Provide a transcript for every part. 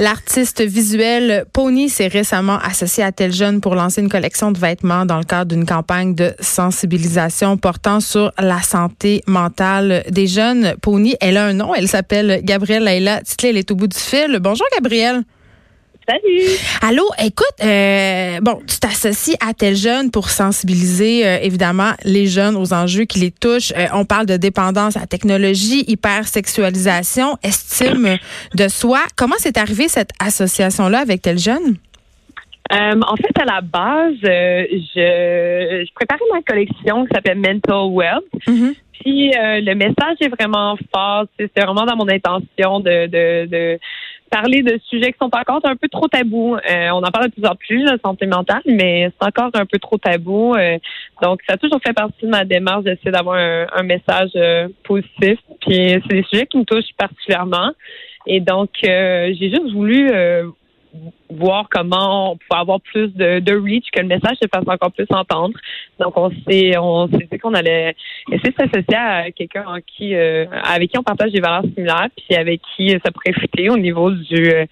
L'artiste visuel Pony s'est récemment associé à Tel Jeune pour lancer une collection de vêtements dans le cadre d'une campagne de sensibilisation portant sur la santé mentale des jeunes. Pony, elle a un nom, elle s'appelle Gabrielle Leila Titley, elle est au bout du fil. Bonjour Gabrielle. Salut. Allô, écoute, euh, bon, tu t'associes à tel jeune pour sensibiliser euh, évidemment les jeunes aux enjeux qui les touchent. Euh, on parle de dépendance à la technologie, hypersexualisation, estime de soi. Comment c'est arrivé cette association-là avec tel jeune? en fait, à la base, je, je préparais ma collection qui s'appelle Mental Web. Mm-hmm. Puis le message est vraiment fort. C'est vraiment dans mon intention de, de, de parler de sujets qui sont encore un peu trop tabous. Euh, on en parle de plus en plus, la santé mentale, mais c'est encore un peu trop tabou. Euh, donc, ça a toujours fait partie de ma démarche d'essayer d'avoir un, message euh, positif. Puis, c'est des sujets qui me touchent particulièrement. Et donc, j'ai juste voulu voir comment on pouvait avoir plus de, de reach, que le message se fasse encore plus entendre. Donc, on s'est on s'est dit qu'on allait essayer de s'associer à quelqu'un euh, avec qui on partage des valeurs similaires, puis avec qui ça pourrait fitter au niveau du euh,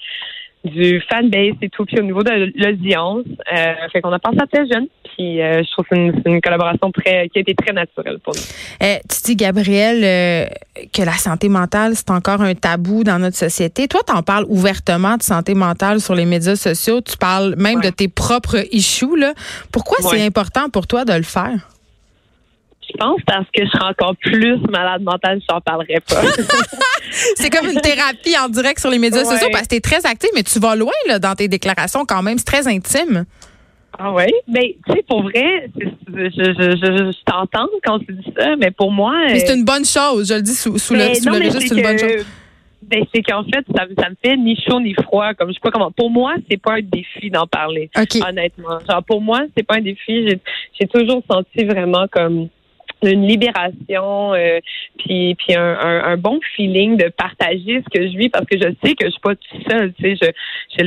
du fanbase et tout, puis au niveau de l'audience. Euh, fait qu'on a pensé à tes jeunes, puis euh, je trouve que c'est une, collaboration très qui a été très naturelle pour nous. Eh, tu dis, Gabriel, euh, que la santé mentale, c'est encore un tabou dans notre société. Toi, tu en parles ouvertement de santé mentale sur les médias sociaux. Tu parles même de tes propres issues. Là. Pourquoi c'est important pour toi de le faire? Je pense parce que je serais encore plus malade mentale, je n'en parlerai pas. c'est comme une thérapie en direct sur les médias sociaux parce que tu es très active, mais tu vas loin là, dans tes déclarations quand même. C'est très intime. Ah oui? Ben, tu sais, pour vrai, je, je, je, t'entends quand tu dis ça, mais pour moi. Mais c'est une bonne chose, je le dis sous, sous le, sous le registre, c'est une bonne chose. Ben, c'est qu'en fait, ça, ça me fait ni chaud ni froid. Comme je sais pas comment. Pour moi, c'est pas un défi d'en parler. Honnêtement. Genre, pour moi, c'est pas un défi. J'ai toujours senti vraiment comme une libération, euh, puis puis un, un, bon feeling de partager ce que je vis parce que je sais que je suis pas toute seule. Tu sais, je je,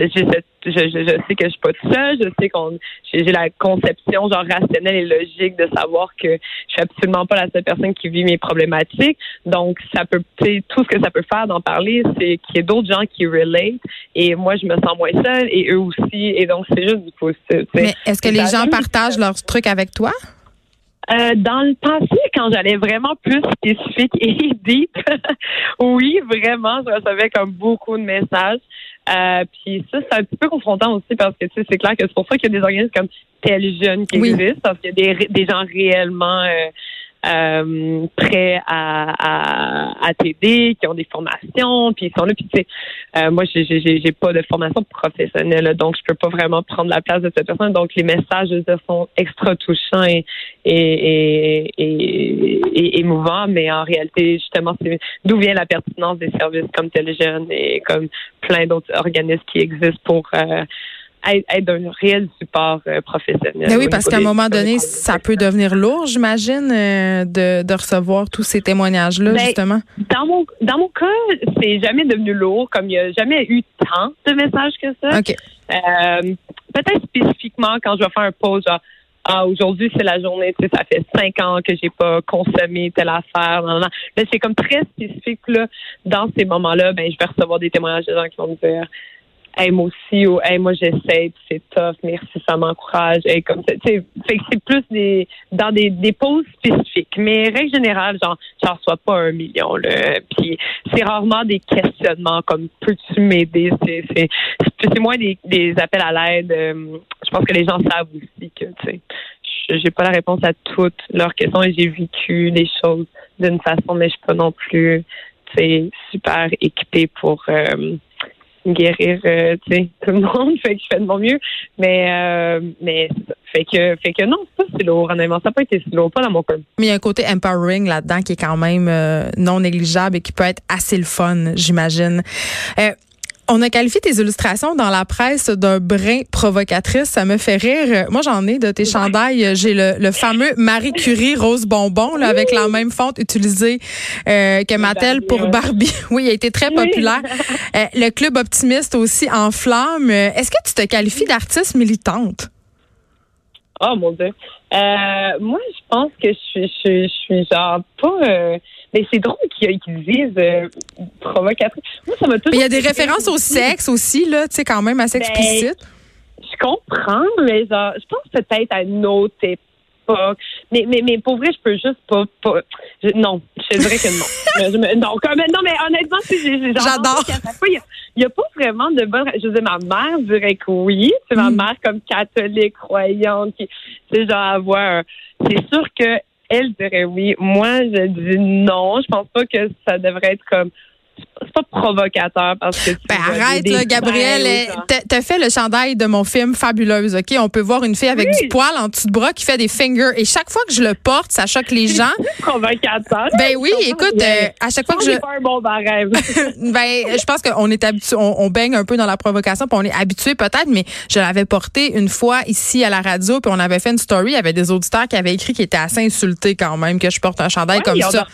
je, je, je sais que je suis pas toute seule. Je sais qu'on j'ai la conception genre rationnelle et logique de savoir que je suis absolument pas la seule personne qui vit mes problématiques. Donc ça peut, tu sais, tout ce que ça peut faire d'en parler, c'est qu'il y ait d'autres gens qui relate et moi je me sens moins seule et eux aussi. Et donc c'est juste du positif. Mais est-ce que les gens partagent leurs trucs avec toi? Euh, dans le passé, quand j'allais vraiment plus spécifique et deep, oui, vraiment, je recevais comme beaucoup de messages. Euh, puis ça, c'est un petit peu confrontant aussi parce que tu sais, c'est clair que c'est pour ça qu'il y a des organismes comme Tel Jeune qui existent, parce qu'il y a des, des gens réellement euh, euh, prêts à, à, à t'aider, qui ont des formations, puis ils sont là. Puis tu sais, euh, moi, j'ai, j'ai, pas de formation professionnelle, donc je peux pas vraiment prendre la place de cette personne. Donc les messages sont extra touchants et, et, et, et, émouvants, mais en réalité, justement, c'est d'où vient la pertinence des services comme Téléjeune et comme plein d'autres organismes qui existent pour euh, être, d'un réel support euh, professionnel. Ben oui, parce qu'à un moment donné, ça peut devenir lourd, j'imagine, euh, de, de, recevoir tous ces témoignages-là, ben, justement. Dans mon dans mon cas, c'est jamais devenu lourd, comme il n'y a jamais eu tant de messages que ça. OK. Euh, peut-être spécifiquement quand je vais faire un post, genre ah, aujourd'hui, c'est la journée, tu sais, ça fait cinq ans que j'ai pas consommé telle affaire. Non, non. Mais c'est comme très spécifique, là. Dans ces moments-là, ben, je vais recevoir des témoignages de gens qui vont me dire, hey, moi aussi, ou hey, moi j'essaie, c'est tough, merci, ça m'encourage. Comme ça, fait que c'est plus des dans des, des pauses spécifiques. Mais règle générale, genre, j'en reçois pas un million, là. Puis c'est rarement des questionnements comme peux-tu m'aider? C'est, c'est, c'est moins des, des appels à l'aide. Euh, je pense que les gens savent aussi que, tu sais, j'ai pas la réponse à toutes leurs questions et j'ai vécu les choses d'une façon, mais je suis pas non plus, super équipée pour. Euh, guérir euh, tu sais tout le monde fait je fais de mon mieux. Mais euh, mais fait que fait que non c'est pas si lourd honnêtement. Ça n'a pas été si lourd pas dans mon cas mais il y a un côté empowering là-dedans qui est quand même euh, non négligeable et qui peut être assez le fun j'imagine on a qualifié tes illustrations dans la presse d'un brin provocatrice. Ça me fait rire. Moi, j'en ai de tes chandails. J'ai le, fameux Marie Curie rose bonbon là, avec la même fonte utilisée euh, que Mattel pour Barbie. Oui, il a été très populaire. Euh, le club optimiste aussi en flamme. Est-ce que tu te qualifies d'artiste militante? Oh mon dieu. Euh, moi, je pense que je suis, je, suis genre pas Mais c'est drôle qu'ils disent euh, provocatrice. Moi, ça m'a toujours. Il y a des références au sexe aussi, là, tu sais, quand même assez ben, explicite. Je comprends, mais genre, je pense peut-être à une autre époque. Mais, mais, mais pour vrai, je peux juste pas. pas non, je dirais que non. non, comme, non, mais honnêtement, j'adore. Il n'y a, pas vraiment de bonne. Je veux dire, ma mère dirait que oui. C'est ma mm. mère comme catholique, croyante, qui, sais, genre, avoir. C'est sûr que elle dirait oui. Moi, je dis non. Je pense pas que ça devrait être comme c'est pas provocateur parce que tu ben arrête là, Gabriel, t'as fait le chandail de mon film fabuleuse, ok? On peut voir une fille avec du poil en dessous de bras qui fait des fingers et chaque fois que je le porte, ça choque les gens. provocateur. Ben oui, écoute, euh, à chaque fois que je. Pas un bon barème. ben, je pense qu'on est habitué, on, baigne un peu dans la provocation, puis on est habitué peut-être, mais je l'avais porté une fois ici à la radio, puis on avait fait une story, il y avait des auditeurs qui avaient écrit qui étaient assez insultés quand même que je porte un chandail comme ça.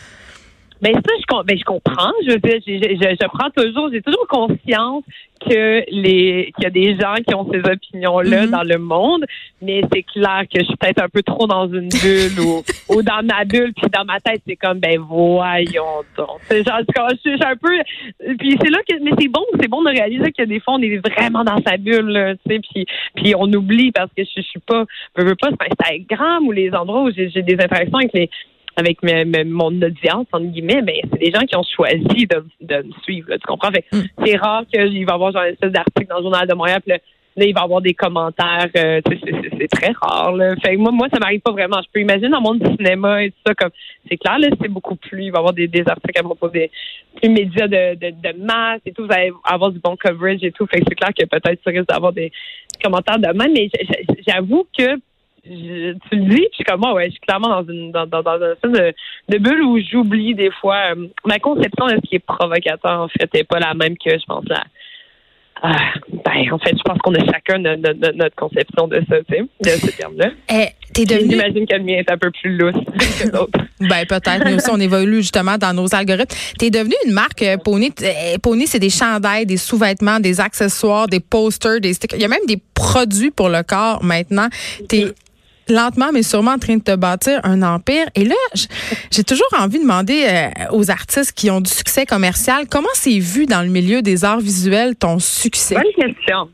Ben ça, je, ben, je comprends. Je veux dire, je, je, je prends toujours, j'ai toujours conscience que les qu'il y a des gens qui ont ces opinions-là mm-hmm. dans le monde, mais c'est clair que je suis peut-être un peu trop dans une bulle ou, ou dans ma bulle, puis dans ma tête, c'est comme ben voyons donc. C'est genre je, suis un peu puis c'est là que mais c'est bon, c'est bon de réaliser que des fois on est vraiment dans sa bulle, tu sais, puis puis on oublie parce que je, je suis pas je veux pas sur Instagram ou les endroits où j'ai des interactions avec les avec mon audience, entre guillemets, ben, c'est des gens qui ont choisi de, de me suivre. tu comprends? Mm. C'est rare qu'il va y avoir genre une espèce d'article dans le Journal de Montréal, puis là, il va y avoir des commentaires. Euh, c'est très rare. Là. Fait moi, moi, ça m'arrive pas vraiment. Je peux imaginer dans le monde du cinéma et tout ça, comme c'est clair, là, c'est beaucoup plus. Il va y avoir des, des articles à propos des plus médias de, de, de, masse et tout. Vous allez avoir du bon coverage et tout. Fait que c'est clair que peut-être ça risque d'avoir des commentaires de même. Mais j'avoue que tu le dis, puis comme moi, ouais, je suis clairement dans une dans, dans, dans un de, de bulle où j'oublie des fois euh, ma conception de ce qui est provocateur en fait n'est pas la même que je pense là. Euh, ben, en fait, je pense qu'on a chacun notre, conception de ça, tu sais, de ce terme-là. Eh, J'imagine que le mien est un peu plus lousse que l'autre. ben, peut-être. Mais aussi, on évolue justement dans nos algorithmes. Tu es devenu une marque euh, Pony. Pony, c'est des chandails, des sous-vêtements, des accessoires, des posters, des stickers. Il y a même des produits pour le corps maintenant. Tu lentement mais sûrement en train de te bâtir un empire. Et là, j'ai toujours envie de demander euh, aux artistes qui ont du succès commercial, comment c'est vu dans le milieu des arts visuels ton succès? Bonne question.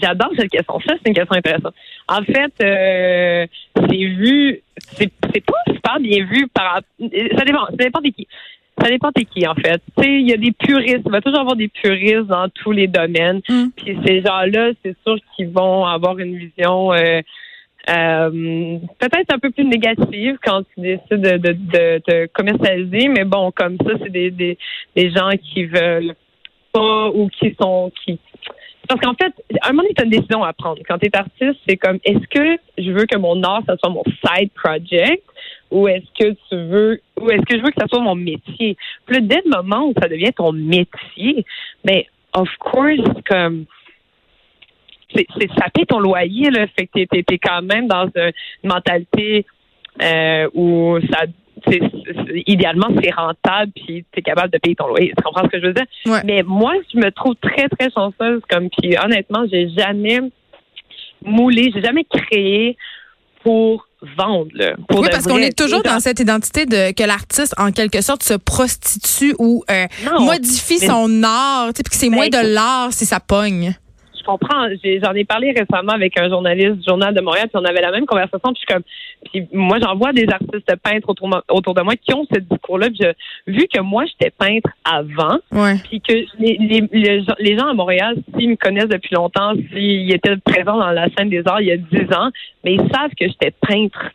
J'adore cette question. Ça, c'est une question intéressante. En fait, euh, c'est vu, c'est pas super bien vu par. Ça dépend, ça dépend de qui. Ça dépend de qui, en fait. Tu sais, il y a des puristes. Il va toujours avoir des puristes dans tous les domaines. Mm. Puis ces gens-là, c'est sûr qu'ils vont avoir une vision euh, euh, peut-être un peu plus négative quand tu décides de, de, de, commercialiser, mais bon, comme ça, c'est des, des, des gens qui veulent pas ou qui sont qui parce qu'en fait, à un moment donné, tu as une décision à prendre. Quand tu es artiste, c'est comme est-ce que je veux que mon art, ça soit mon side project ou est-ce que tu veux ou est-ce que je veux que ça soit mon métier? Puis dès le moment où ça devient ton métier, ben of course, comme c'est ça paie ton loyer là. Fait que t'es es, quand même dans une mentalité euh, où ça idéalement c'est rentable puis tu es capable de payer ton loyer. Tu comprends ce que je veux dire? Mais moi je me trouve très très chanceuse comme puis honnêtement j'ai jamais moulé j'ai jamais créé pour vendre. Là, oui, parce qu'on est toujours dans cette identité de que l'artiste, en quelque sorte, se prostitue ou euh, modifie son art, puis que c'est ben, moins de l'art si ça pogne je comprends. J'en ai, parlé récemment avec un journaliste du Journal de Montréal, puis on avait la même conversation. Puis, comme, puis moi, j'en vois des artistes peintres autour, autour de moi qui ont ce discours-là. vu que moi, j'étais peintre avant, puis que les, les, les, gens à Montréal, s'ils me connaissent depuis longtemps, s'ils étaient présents dans la scène des arts il y a dix ans, mais ils savent que j'étais peintre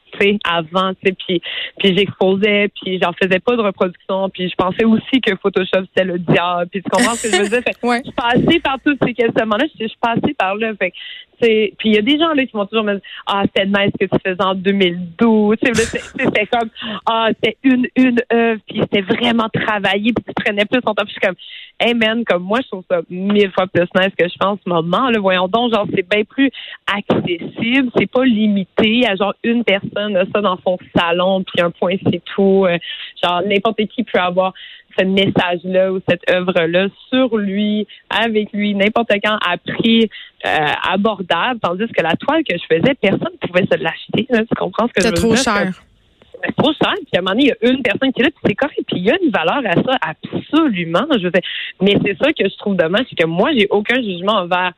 avant, tu sais, puis, puis j'exposais, puis j'en faisais pas de reproduction, puis je pensais aussi que Photoshop c'était le diable, puis tu comprends ce que je veux dire? Fait, Je passée par tous ces questionnements-là, je, passée par là, fait puis il y a des gens là qui m'ont toujours me dire ah c'était nice ce que tu faisais en 2012 c'était comme ah c'était une une œuvre puis c'était vraiment travaillé puis tu prenais plus ton temps puis je suis comme hey man comme moi je trouve ça mille fois plus nice que je pense en ce moment là voyons donc genre c'est bien plus accessible c'est pas limité à genre une personne ça dans son salon, puis un point, c'est tout. Euh, genre, n'importe qui peut avoir ce message-là ou cette œuvre-là sur lui, avec lui, n'importe quand à prix abordable, tandis que la toile que je faisais, personne ne pouvait se l'acheter. Tu comprends ce que je veux dire? C'est trop cher. c'est trop cher. Puis à un moment donné, il y a une personne qui est là, puis c'est correct. Puis il y a une valeur à ça, absolument. Je veux mais c'est ça que je trouve dommage, c'est que moi, j'ai aucun jugement envers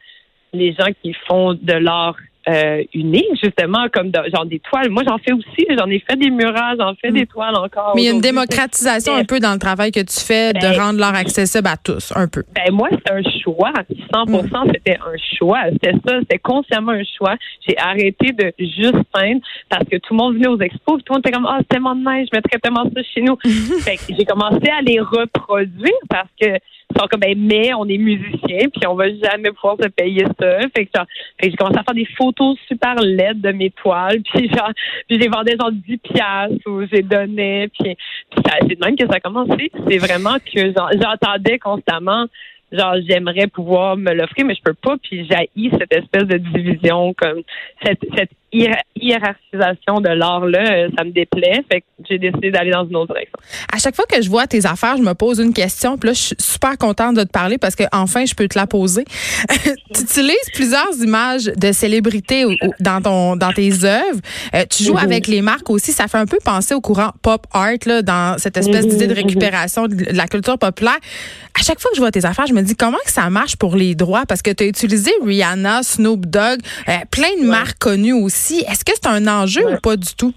les gens qui font de l'art euh, unique, justement, comme genre des toiles. Moi, j'en fais aussi. J'en ai fait des murages, j'en fais des mm. toiles encore. Mais il y a une démocratisation un peu dans le travail que tu fais de ben, rendre l'art accessible à tous, un peu. Ben moi, c'est un choix. 100 mm. c'était un choix. C'était ça, c'était consciemment un choix. J'ai arrêté de juste peindre parce que tout le monde venait aux expos. Tout le monde était comme, ah, oh, c'est tellement nice, je mettrais tellement ça chez nous. fait que j'ai commencé à les reproduire parce que sont comme ben, mais on est musicien puis on va jamais pouvoir se payer ça. Fait que, j'ai commencé à faire des photos super laides de mes toiles puis genre puis j'ai vendu genre 10 piastres ou j'ai donné puis, puis c'est de même que ça a commencé. C'est vraiment que j'entendais constamment genre j'aimerais pouvoir me l'offrir mais je peux pas puis j'ai cette espèce de division comme cette cette hiérarchisation de l'art-là, euh, ça me déplaît. Fait que j'ai décidé d'aller dans une autre direction. À chaque fois que je vois tes affaires, je me pose une question. Puis là, je suis super contente de te parler parce que enfin, je peux te la poser. tu utilises plusieurs images de célébrités dans ton dans tes œuvres. Euh, tu joues avec les marques aussi. Ça fait un peu penser au courant pop art là, dans cette espèce d'idée de récupération de la culture populaire. À chaque fois que je vois tes affaires, je me dis comment que ça marche pour les droits? Parce que tu as utilisé Rihanna, Snoop Dogg, euh, plein de marques connues aussi est-ce que c'est un enjeu ou pas du tout?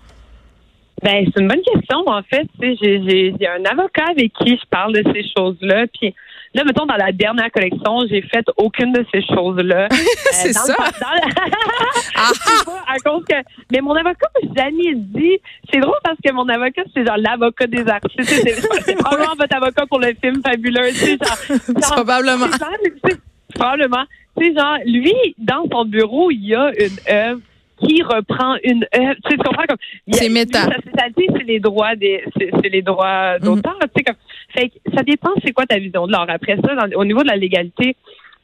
Ben, c'est une bonne question. En fait, j'ai un avocat avec qui je parle de ces choses-là. Puis là, mettons, dans la dernière collection, j'ai fait aucune de ces choses-là. c'est euh, ça. Ah! à cause que. Mais mon avocat m'a jamais dit. C'est drôle parce que mon avocat, c'est genre l'avocat des artistes. C'est probablement votre avocat pour le film fabuleux. Genre, probablement. Probablement. Tu sais, genre, lui, dans son bureau, il y a une œuvre qui reprend une œuvre. Tu, sais, tu comprends comme c'est méta. C'est les droits des c'est les droits mhm. d'auteur. Tu sais comme fait, ça dépend c'est quoi ta vision de l'art. Après ça, au niveau de la légalité,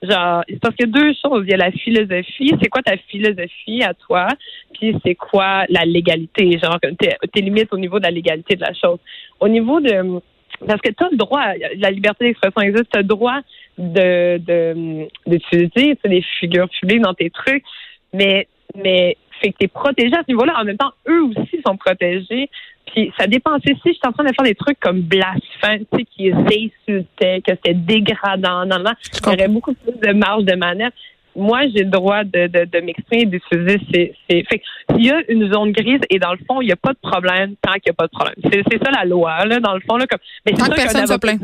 genre parce qu'il y a deux choses. Il y a la philosophie. C'est quoi ta philosophie à toi Puis c'est quoi la légalité Genre tes, tes limites au niveau de la légalité de la chose. Au niveau de parce que tu as le droit, la liberté d'expression existe, tu as le droit de d'utiliser des figures publiques dans tes trucs, mais mais fait que tu es protégé à ce niveau-là. En même temps, eux aussi sont protégés. Puis ça dépend. si je suis en train de faire des trucs comme blasphème, tu sais, qui insultaient, que c'était dégradant, non, non, il y aurait beaucoup plus de marge de manœuvre. Moi, j'ai le droit de, de, de m'exprimer, d'utiliser ces, ces. Fait il y a une zone grise et dans le fond, il n'y a pas de problème tant qu'il n'y a pas de problème. C'est, ça la loi, là, dans le fond, là, comme. Mais c'est tant que personne se plaint.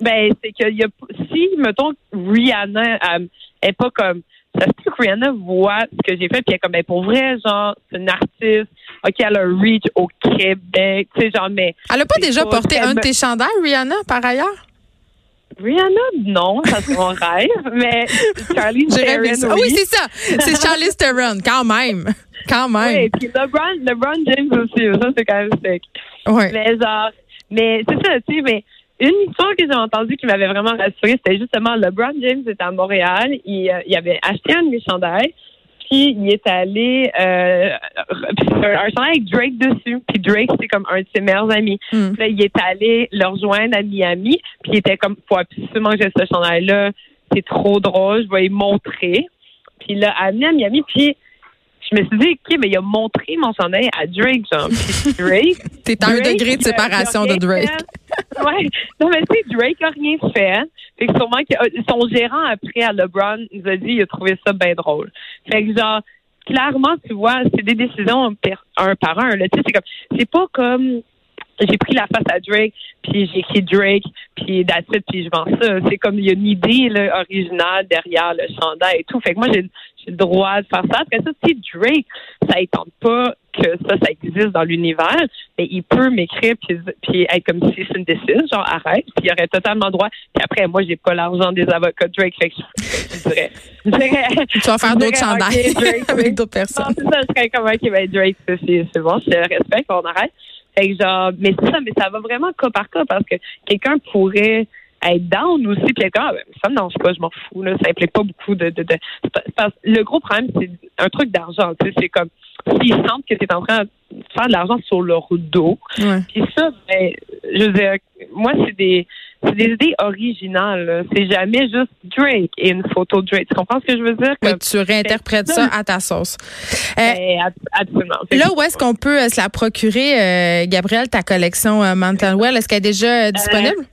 Ben, c'est qu'il y a. Si, mettons, Rihanna euh, est pas comme ça se peut que Rihanna voit ce que j'ai fait, puis elle est comme, ben, pour vrai, genre, c'est une artiste, OK, elle a reach au Québec, tu sais, genre, mais. Elle a pas déjà porté un de tes chandails, Rihanna, par ailleurs? Rihanna, non, ça c'est mon rêve, mais Charlie Theron, oui. Ah oui, c'est ça. C'est Charlie Theron, quand même. Quand même. Oui, puis LeBron, LeBron James aussi, ça c'est quand même sick. Ouais. Mais genre, mais c'est ça, tu sais, mais une histoire que j'ai entendue qui m'avait vraiment rassurée, c'était justement LeBron James était à Montréal. Il, euh, il avait acheté un de mes chandails. Puis il est allé euh, un, chandail avec Drake dessus. Puis Drake, c'est comme un de ses meilleurs amis. Hmm. Puis là, il est allé le rejoindre à Miami. Puis il était comme, faut absolument que j'ai ce chandail-là. C'est trop drôle, je vais y montrer. Puis il l'a amené à Miami. Puis je me suis dit, OK, mais il a montré mon chandail à Drake, genre. Puis Drake. T'es à un degré de séparation de Drake. ouais. Non, mais tu sais, Drake a rien fait. Fait que sûrement que euh, son gérant après à LeBron nous a dit, il a trouvé ça bien drôle. Fait que genre, clairement, tu vois, c'est des décisions un par un. Là. Tu sais, c'est comme, c'est pas comme j'ai pris la face à Drake, puis j'ai écrit Drake, puis that's it, puis je vends ça. C'est comme il y a une idée là, originale derrière le chandail et tout. Fait que moi, j'ai le droit de faire ça. Parce que ça, si Drake, ça étend pas que ça, ça existe dans l'univers, mais il peut m'écrire puis, puis être comme si c'est une décision, genre arrête, puis il aurait totalement droit. Puis après, moi, j'ai pas l'argent des avocats de Drake, fait que je, dirais, je dirais, Tu vas faire d'autres chandails avec d'autres personnes. c'est ça, je serais comme, OK, ben Drake, c'est bon, je respecte, on arrête. Fait que genre, mais c'est ça, mais ça va vraiment cas par cas parce que quelqu'un pourrait être down aussi, puis être ah, ben, ça me dérange pas, je m'en fous, là, ça implique pas beaucoup de... de, de le gros problème, c'est un truc d'argent, tu sais, c'est comme s'ils sentent que es en train de faire de l'argent sur leur dos, puis ça, ben, je veux dire, moi, c'est des, c'est des idées originales. C'est jamais juste Drake et une photo de Drake. Tu comprends ce que je veux dire? Oui, tu réinterprètes ça à ta sauce. Euh, ben, absolument. Là, où est-ce qu'on peut se la procurer, Gabrielle, ta collection Mental Well? Est-ce qu'elle est déjà disponible?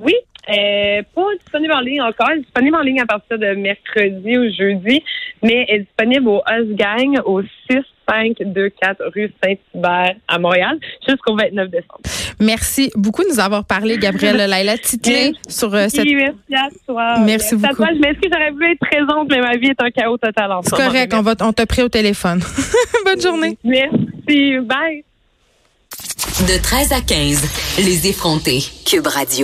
Oui, euh, pas disponible en ligne encore. Elle est disponible en ligne à partir de mercredi ou jeudi, mais elle est disponible au Us Gang au 6524 rue Saint-Hubert à Montréal jusqu'au 29 décembre. Merci beaucoup de nous avoir parlé, Gabrielle Laila Titlé, sur euh, cette... Merci à toi. Merci, beaucoup. Toi, je m'excuse, j'aurais voulu être présente, mais ma vie est un chaos total en C'est correct, on, va, on t'a pris au téléphone. Bonne journée. Merci, bye. De 13 à 15, les effrontés. Cube Radio.